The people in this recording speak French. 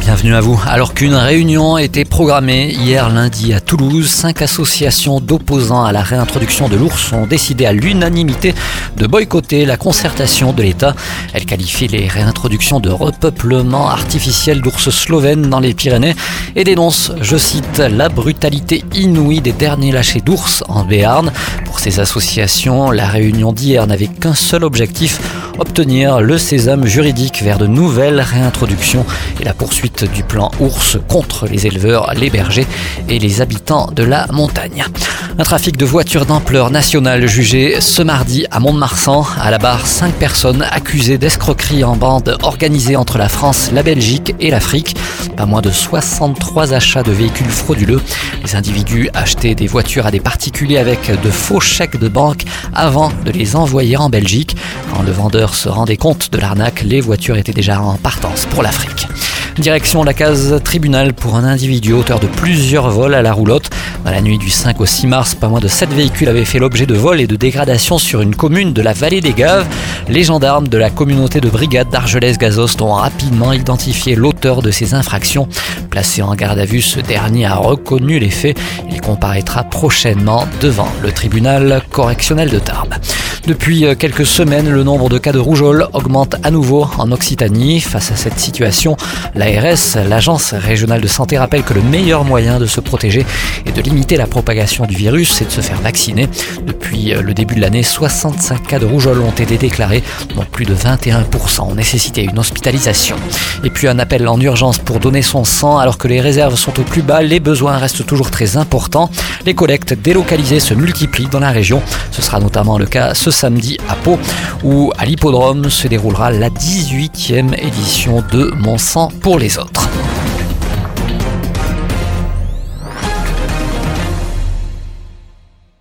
Bienvenue à vous. Alors qu'une réunion était programmée hier lundi à Toulouse, cinq associations d'opposants à la réintroduction de l'ours ont décidé à l'unanimité de boycotter la concertation de l'État. Elles qualifient les réintroductions de repeuplement artificiel d'ours slovènes dans les Pyrénées et dénoncent, je cite, la brutalité inouïe des derniers lâchers d'ours en Béarn. Pour ces associations, la réunion d'hier n'avait qu'un seul objectif, obtenir le sésame juridique vers de nouvelles réintroductions et la poursuite du plan ours contre les éleveurs, les bergers et les habitants de la montagne. Un trafic de voitures d'ampleur nationale jugé ce mardi à Mont-de-Marsan. À la barre, cinq personnes accusées d'escroquerie en bande organisée entre la France, la Belgique et l'Afrique. Pas moins de 63 achats de véhicules frauduleux. Les individus achetaient des voitures à des particuliers avec de faux chèques de banque avant de les envoyer en Belgique. Quand le vendeur se rendait compte de l'arnaque, les voitures étaient déjà en partance pour l'Afrique. Direction la case tribunal pour un individu auteur de plusieurs vols à la roulotte. Dans la nuit du 5 au 6 mars, pas moins de 7 véhicules avaient fait l'objet de vols et de dégradations sur une commune de la vallée des Gaves. Les gendarmes de la communauté de brigade d'Argelès-Gazost ont rapidement identifié l'auteur de ces infractions. Placé en garde à vue, ce dernier a reconnu les faits. Il comparaîtra prochainement devant le tribunal correctionnel de Tarbes. Depuis quelques semaines, le nombre de cas de rougeole augmente à nouveau en Occitanie. Face à cette situation, l'ARS, l'Agence régionale de santé, rappelle que le meilleur moyen de se protéger et de limiter la propagation du virus, c'est de se faire vacciner. Depuis le début de l'année, 65 cas de rougeole ont été déclarés, dont plus de 21% ont nécessité une hospitalisation. Et puis un appel en urgence pour donner son sang alors que les réserves sont au plus bas, les besoins restent toujours très importants. Les collectes délocalisées se multiplient dans la région. Ce sera notamment le cas samedi à Pau, où à l'hippodrome se déroulera la 18e édition de Mon sang pour les autres.